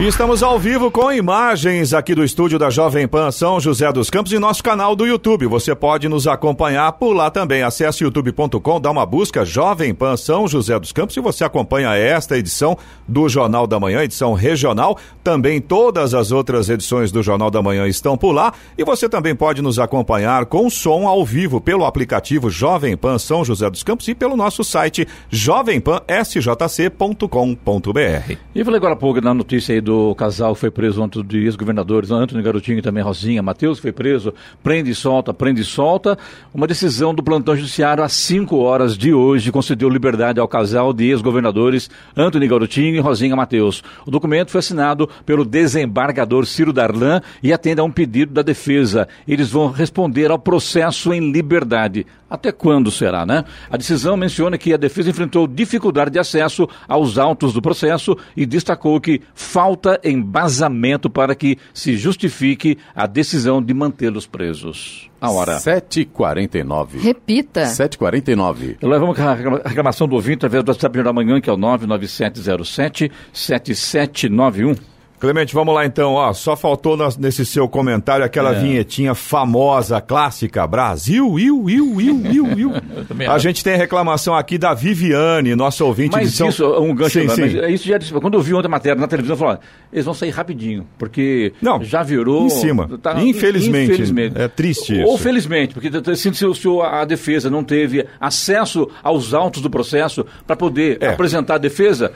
Estamos ao vivo com imagens aqui do estúdio da Jovem Pan São José dos Campos e nosso canal do YouTube. Você pode nos acompanhar por lá também. Acesse youtube.com, dá uma busca Jovem Pan São José dos Campos e você acompanha esta edição do Jornal da Manhã, edição regional. Também todas as outras edições do Jornal da Manhã estão por lá e você também pode nos acompanhar com som ao vivo pelo aplicativo Jovem Pan São José dos Campos e pelo nosso site jovempansjc.com.br. E falei agora há pouco na notícia aí do casal que foi preso ontem de ex-governadores, Antônio Garotinho e também Rosinha Matheus, foi preso, prende e solta, prende e solta. Uma decisão do plantão judiciário às 5 horas de hoje concedeu liberdade ao casal de ex-governadores Antônio Garotinho e Rosinha Matheus. O documento foi assinado pelo desembargador Ciro Darlan e atende a um pedido da defesa. Eles vão responder ao processo em liberdade. Até quando será, né? A decisão menciona que a defesa enfrentou dificuldade de acesso aos autos do processo e destacou que falta embasamento para que se justifique a decisão de mantê-los presos. A hora. 7h49. Repita. 7h49. Levamos a reclamação do ouvinte através do WhatsApp da manhã, que é o 99707 7791. Clemente, vamos lá então, ó, só faltou nas, nesse seu comentário aquela é. vinhetinha famosa, clássica, Brasil, iu, iu, iu, iu, iu. *laughs* a gente tem reclamação aqui da Viviane, nossa ouvinte mas de São... isso é um gancho, sim, sim. isso já quando eu vi ontem a matéria na televisão, eu falei, eles vão sair rapidinho, porque Não, já virou... em cima, tá, infelizmente, infelizmente, é triste isso. Ou felizmente, porque se, se, se a defesa não teve acesso aos autos do processo para poder é. apresentar a defesa,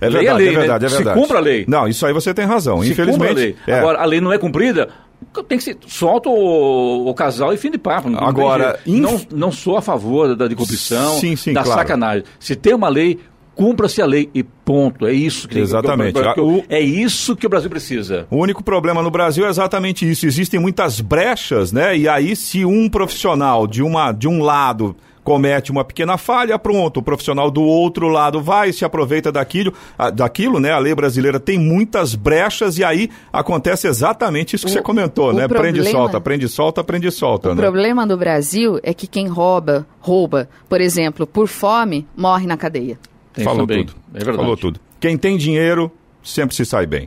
é verdade, lei, é, lei, é verdade, né? é verdade. Se cumpra a lei. Não, isso aí você tem razão. Se Infelizmente. A lei. É. Agora, a lei não é cumprida, tem que ser, solta o, o, casal e fim de papo. Não Agora, inf... não, não sou a favor da, da corrupção, sim, sim, da claro. sacanagem. Se tem uma lei, cumpra-se a lei e ponto. É isso que Exatamente. Que, que, é isso que o Brasil precisa. O único problema no Brasil é exatamente isso. Existem muitas brechas, né? E aí, se um profissional de, uma, de um lado comete uma pequena falha, pronto, o profissional do outro lado vai, se aproveita daquilo, daquilo, né? A lei brasileira tem muitas brechas e aí acontece exatamente isso que o, você comentou, né? Problema, prende e solta, prende e solta, prende e solta. O né? problema do Brasil é que quem rouba, rouba, por exemplo, por fome, morre na cadeia. Tem Falou também. tudo. É verdade. Falou tudo. Quem tem dinheiro sempre se sai bem.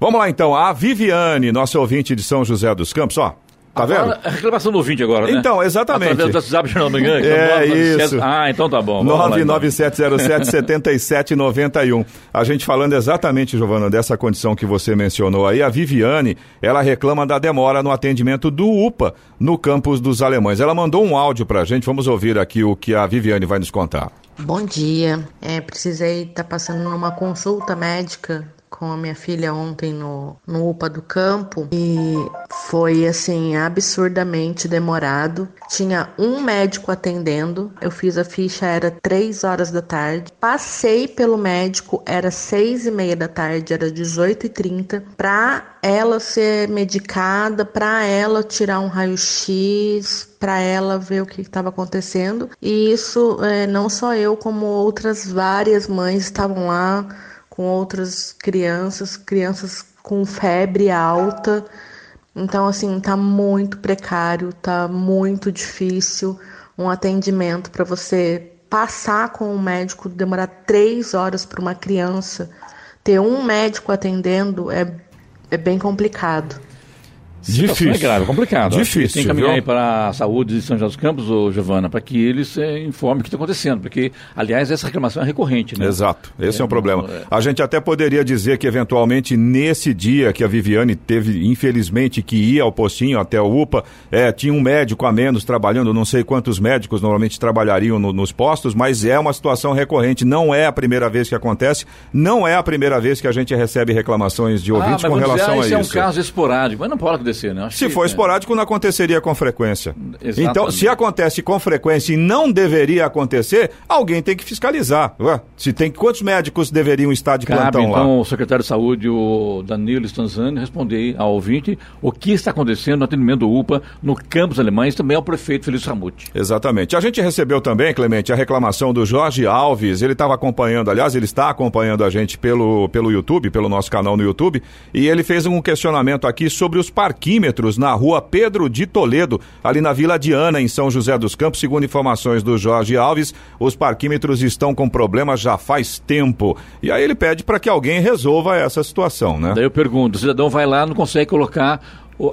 Vamos lá então, a Viviane, nossa ouvinte de São José dos Campos, ó. Tá vendo? A reclamação do ouvinte agora, né? Então, exatamente. Através do WhatsApp Jornal Manhã. É isso. Ah, então tá bom. 99707-7791. A gente falando exatamente, Giovana, dessa condição que você mencionou aí, a Viviane, ela reclama da demora no atendimento do UPA no campus dos alemães. Ela mandou um áudio pra gente, vamos ouvir aqui o que a Viviane vai nos contar. Bom dia. É, precisei estar tá passando numa consulta médica com a minha filha ontem no, no UPA do campo e foi assim absurdamente demorado. Tinha um médico atendendo. Eu fiz a ficha era três horas da tarde. Passei pelo médico era seis e meia da tarde, era 18 e 30 para ela ser medicada, para ela tirar um raio-x, para ela ver o que estava acontecendo. E isso é, não só eu, como outras várias mães estavam lá com outras crianças, crianças com febre alta. Então, assim, tá muito precário, tá muito difícil um atendimento para você passar com o um médico, demorar três horas para uma criança. Ter um médico atendendo é, é bem complicado. Difícil. É grave, complicado. Difícil. Tem que caminhar aí para a saúde de São José dos Campos, ô, Giovana, para que eles é, informem o que está acontecendo. Porque, aliás, essa reclamação é recorrente, né? Exato. Esse é, é um problema. É... A gente até poderia dizer que, eventualmente, nesse dia que a Viviane teve, infelizmente, que ir ao postinho até o UPA, é, tinha um médico a menos trabalhando, não sei quantos médicos normalmente trabalhariam no, nos postos, mas é uma situação recorrente. Não é a primeira vez que acontece, não é a primeira vez que a gente recebe reclamações de ouvintes ah, com relação dizer, ah, a isso. Isso é um caso esporádico, mas não pode acontecer, né? Acho Se que, for é. esporádico, não aconteceria com frequência. Exatamente. Então, se acontece com frequência e não deveria acontecer, alguém tem que fiscalizar. Ué, se tem quantos médicos deveriam estar de Cabe, plantão então, lá? Então, o secretário de Saúde, o Danilo Stanzani, responder ao ouvinte o que está acontecendo no atendimento do UPA no campus alemães, também ao prefeito Felício Ramute. Exatamente. A gente recebeu também, Clemente, a reclamação do Jorge Alves. Ele estava acompanhando, aliás, ele está acompanhando a gente pelo, pelo YouTube, pelo nosso canal no YouTube, e ele fez um questionamento aqui sobre os parquinhos parquímetros na rua Pedro de Toledo, ali na Vila Diana, em São José dos Campos. Segundo informações do Jorge Alves, os parquímetros estão com problemas já faz tempo. E aí ele pede para que alguém resolva essa situação, né? Daí eu pergunto, o cidadão vai lá, não consegue colocar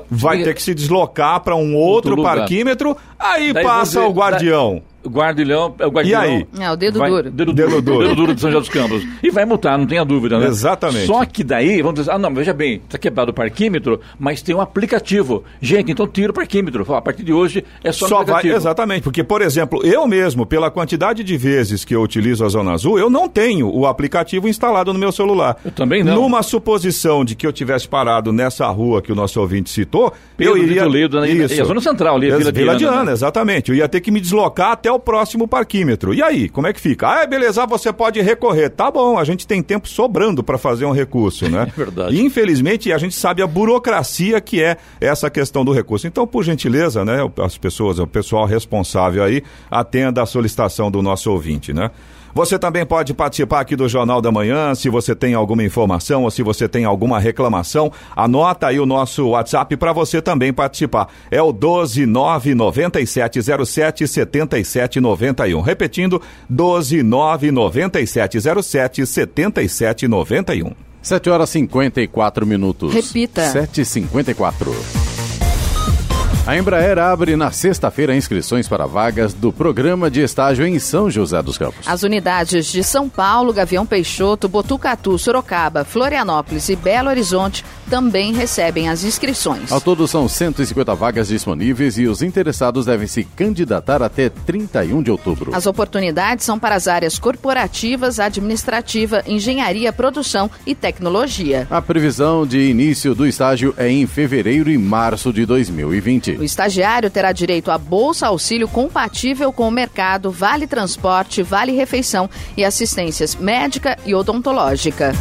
vai ter que se deslocar para um outro, outro parquímetro, aí Daí passa o guardião. Guardião é o. E aí? É, o dedo vai, duro. Dedo, dedo duro. Dedo duro de São José dos Campos. E vai multar, não tenha dúvida, né? Exatamente. Só que daí, vamos dizer, ah, não, veja bem, está quebrado o parquímetro, mas tem um aplicativo. Gente, então tira o parquímetro. A partir de hoje é só, só aplicativo. Vai, exatamente, porque, por exemplo, eu mesmo, pela quantidade de vezes que eu utilizo a Zona Azul, eu não tenho o aplicativo instalado no meu celular. Eu também não. Numa suposição de que eu tivesse parado nessa rua que o nosso ouvinte citou, Pedro eu iria... Toledo, né? Isso. E a Zona Central ali, a Vila, Vila Diana. Diana né? exatamente. Eu ia ter que me deslocar até o próximo parquímetro parquímetro. E aí, como é que fica? Ah, beleza, você pode recorrer. Tá bom, a gente tem tempo sobrando para fazer um recurso, né? *laughs* É verdade. E, infelizmente, a gente sabe a burocracia que é essa questão do recurso. Então, por gentileza, né, as pessoas, o pessoal responsável aí, atenda a solicitação do nosso ouvinte, né? Você também pode participar aqui do Jornal da Manhã, se você tem alguma informação ou se você tem alguma reclamação, anota aí o nosso WhatsApp para você também participar. É o 12997077791. Repetindo, 12997077791. 7 horas 54 minutos. Repita. 7h54. A Embraer abre na sexta-feira inscrições para vagas do programa de estágio em São José dos Campos. As unidades de São Paulo, Gavião Peixoto, Botucatu, Sorocaba, Florianópolis e Belo Horizonte também recebem as inscrições. Ao todo são 150 vagas disponíveis e os interessados devem se candidatar até 31 de outubro. As oportunidades são para as áreas corporativas, administrativa, engenharia, produção e tecnologia. A previsão de início do estágio é em fevereiro e março de 2020. O estagiário terá direito a bolsa auxílio compatível com o mercado, vale transporte, vale refeição e assistências médica e odontológica.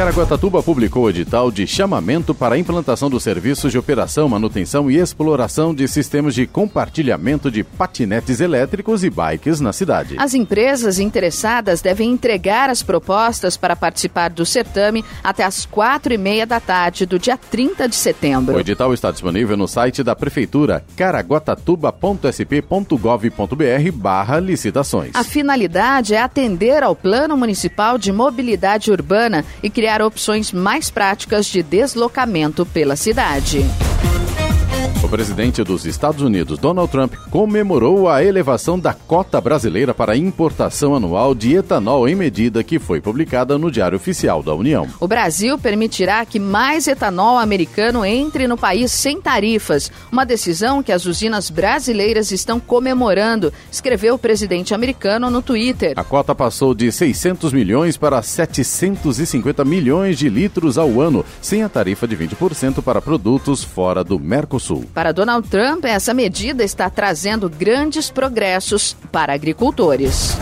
Caraguatatuba publicou o edital de chamamento para a implantação dos serviços de operação, manutenção e exploração de sistemas de compartilhamento de patinetes elétricos e bikes na cidade. As empresas interessadas devem entregar as propostas para participar do certame até às quatro e meia da tarde do dia 30 de setembro. O edital está disponível no site da Prefeitura caraguatatuba.sp.gov.br barra licitações. A finalidade é atender ao Plano Municipal de Mobilidade Urbana e criar criar opções mais práticas de deslocamento pela cidade. O presidente dos Estados Unidos, Donald Trump, comemorou a elevação da cota brasileira para importação anual de etanol em medida que foi publicada no Diário Oficial da União. O Brasil permitirá que mais etanol americano entre no país sem tarifas, uma decisão que as usinas brasileiras estão comemorando, escreveu o presidente americano no Twitter. A cota passou de 600 milhões para 750 milhões de litros ao ano, sem a tarifa de 20% para produtos fora do Mercosul. Para Donald Trump, essa medida está trazendo grandes progressos para agricultores.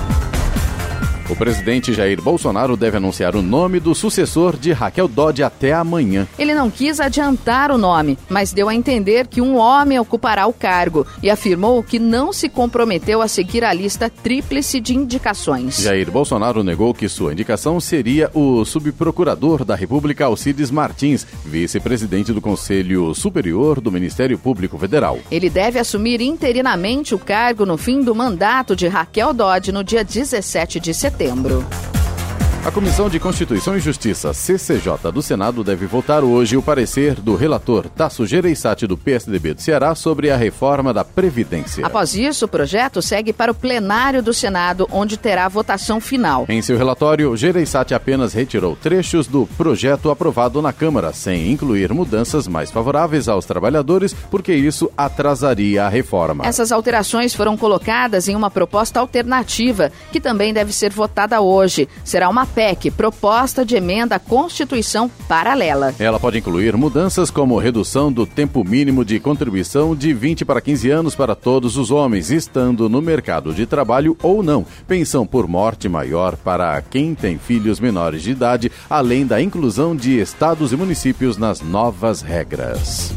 O presidente Jair Bolsonaro deve anunciar o nome do sucessor de Raquel Dodge até amanhã. Ele não quis adiantar o nome, mas deu a entender que um homem ocupará o cargo e afirmou que não se comprometeu a seguir a lista tríplice de indicações. Jair Bolsonaro negou que sua indicação seria o subprocurador da República Alcides Martins, vice-presidente do Conselho Superior do Ministério Público Federal. Ele deve assumir interinamente o cargo no fim do mandato de Raquel Dodge no dia 17 de setembro setembro. A Comissão de Constituição e Justiça, CCJ, do Senado deve votar hoje o parecer do relator Tasso Gereissati do PSDB do Ceará sobre a reforma da Previdência. Após isso, o projeto segue para o plenário do Senado, onde terá votação final. Em seu relatório, Gereissati apenas retirou trechos do projeto aprovado na Câmara, sem incluir mudanças mais favoráveis aos trabalhadores, porque isso atrasaria a reforma. Essas alterações foram colocadas em uma proposta alternativa, que também deve ser votada hoje. Será uma PEC, proposta de emenda à Constituição paralela. Ela pode incluir mudanças como redução do tempo mínimo de contribuição de 20 para 15 anos para todos os homens, estando no mercado de trabalho ou não, pensão por morte maior para quem tem filhos menores de idade, além da inclusão de estados e municípios nas novas regras.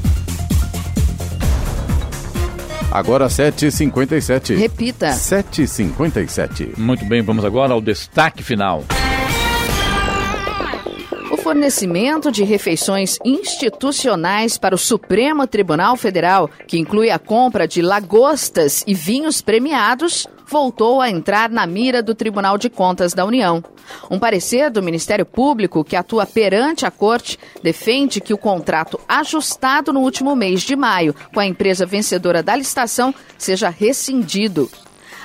Agora 7h57. Repita. 7h57. Muito bem, vamos agora ao destaque final fornecimento de refeições institucionais para o Supremo Tribunal Federal, que inclui a compra de lagostas e vinhos premiados, voltou a entrar na mira do Tribunal de Contas da União. Um parecer do Ministério Público, que atua perante a Corte, defende que o contrato ajustado no último mês de maio com a empresa vencedora da licitação seja rescindido.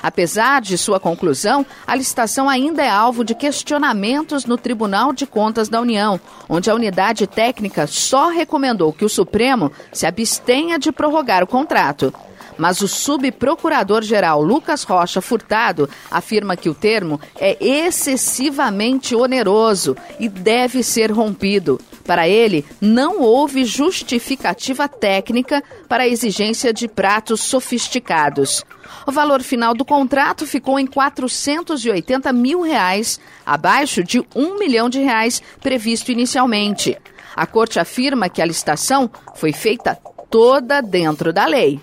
Apesar de sua conclusão, a licitação ainda é alvo de questionamentos no Tribunal de Contas da União, onde a unidade técnica só recomendou que o Supremo se abstenha de prorrogar o contrato. Mas o subprocurador-geral Lucas Rocha Furtado afirma que o termo é excessivamente oneroso e deve ser rompido. Para ele, não houve justificativa técnica para a exigência de pratos sofisticados. O valor final do contrato ficou em 480 mil reais, abaixo de um milhão de reais previsto inicialmente. A corte afirma que a licitação foi feita toda dentro da lei.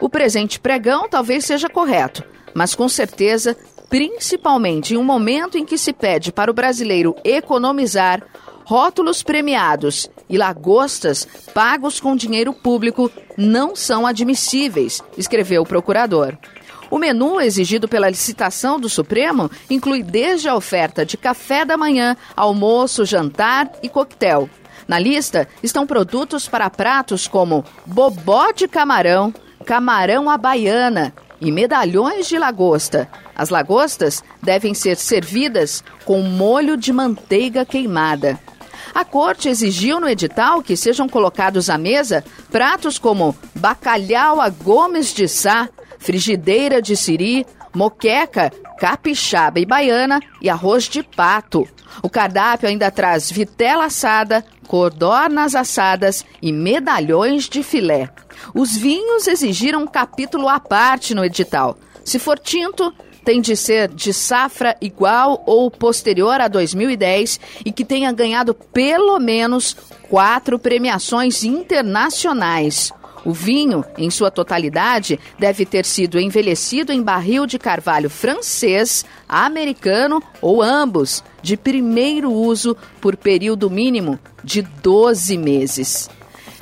O presente pregão talvez seja correto, mas com certeza, principalmente em um momento em que se pede para o brasileiro economizar, rótulos premiados e lagostas pagos com dinheiro público não são admissíveis, escreveu o procurador. O menu exigido pela licitação do Supremo inclui desde a oferta de café da manhã, almoço, jantar e coquetel. Na lista estão produtos para pratos como bobó de camarão, camarão à baiana e medalhões de lagosta. As lagostas devem ser servidas com molho de manteiga queimada. A corte exigiu no edital que sejam colocados à mesa pratos como bacalhau a Gomes de Sá, frigideira de siri, moqueca, capixaba e baiana e arroz de pato. O cardápio ainda traz vitela assada, codornas assadas e medalhões de filé. Os vinhos exigiram um capítulo à parte no edital. Se for tinto, tem de ser de safra igual ou posterior a 2010 e que tenha ganhado pelo menos quatro premiações internacionais. O vinho, em sua totalidade, deve ter sido envelhecido em barril de carvalho francês, americano ou ambos, de primeiro uso por período mínimo de 12 meses.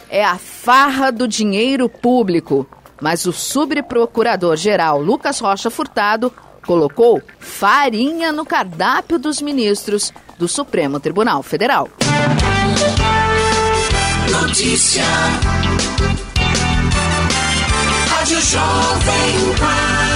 É a farra do dinheiro público, mas o subprocurador-geral Lucas Rocha Furtado colocou farinha no cardápio dos ministros do Supremo Tribunal Federal. Notícia. Rádio Jovem Pan.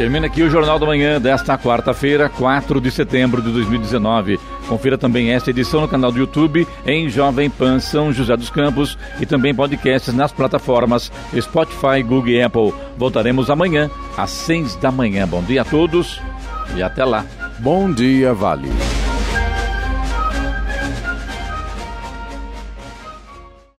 Termina aqui o Jornal da Manhã desta quarta-feira, 4 de setembro de 2019. Confira também esta edição no canal do YouTube em Jovem Pan São José dos Campos e também podcasts nas plataformas Spotify, Google e Apple. Voltaremos amanhã às 6 da manhã. Bom dia a todos e até lá. Bom dia, Vale.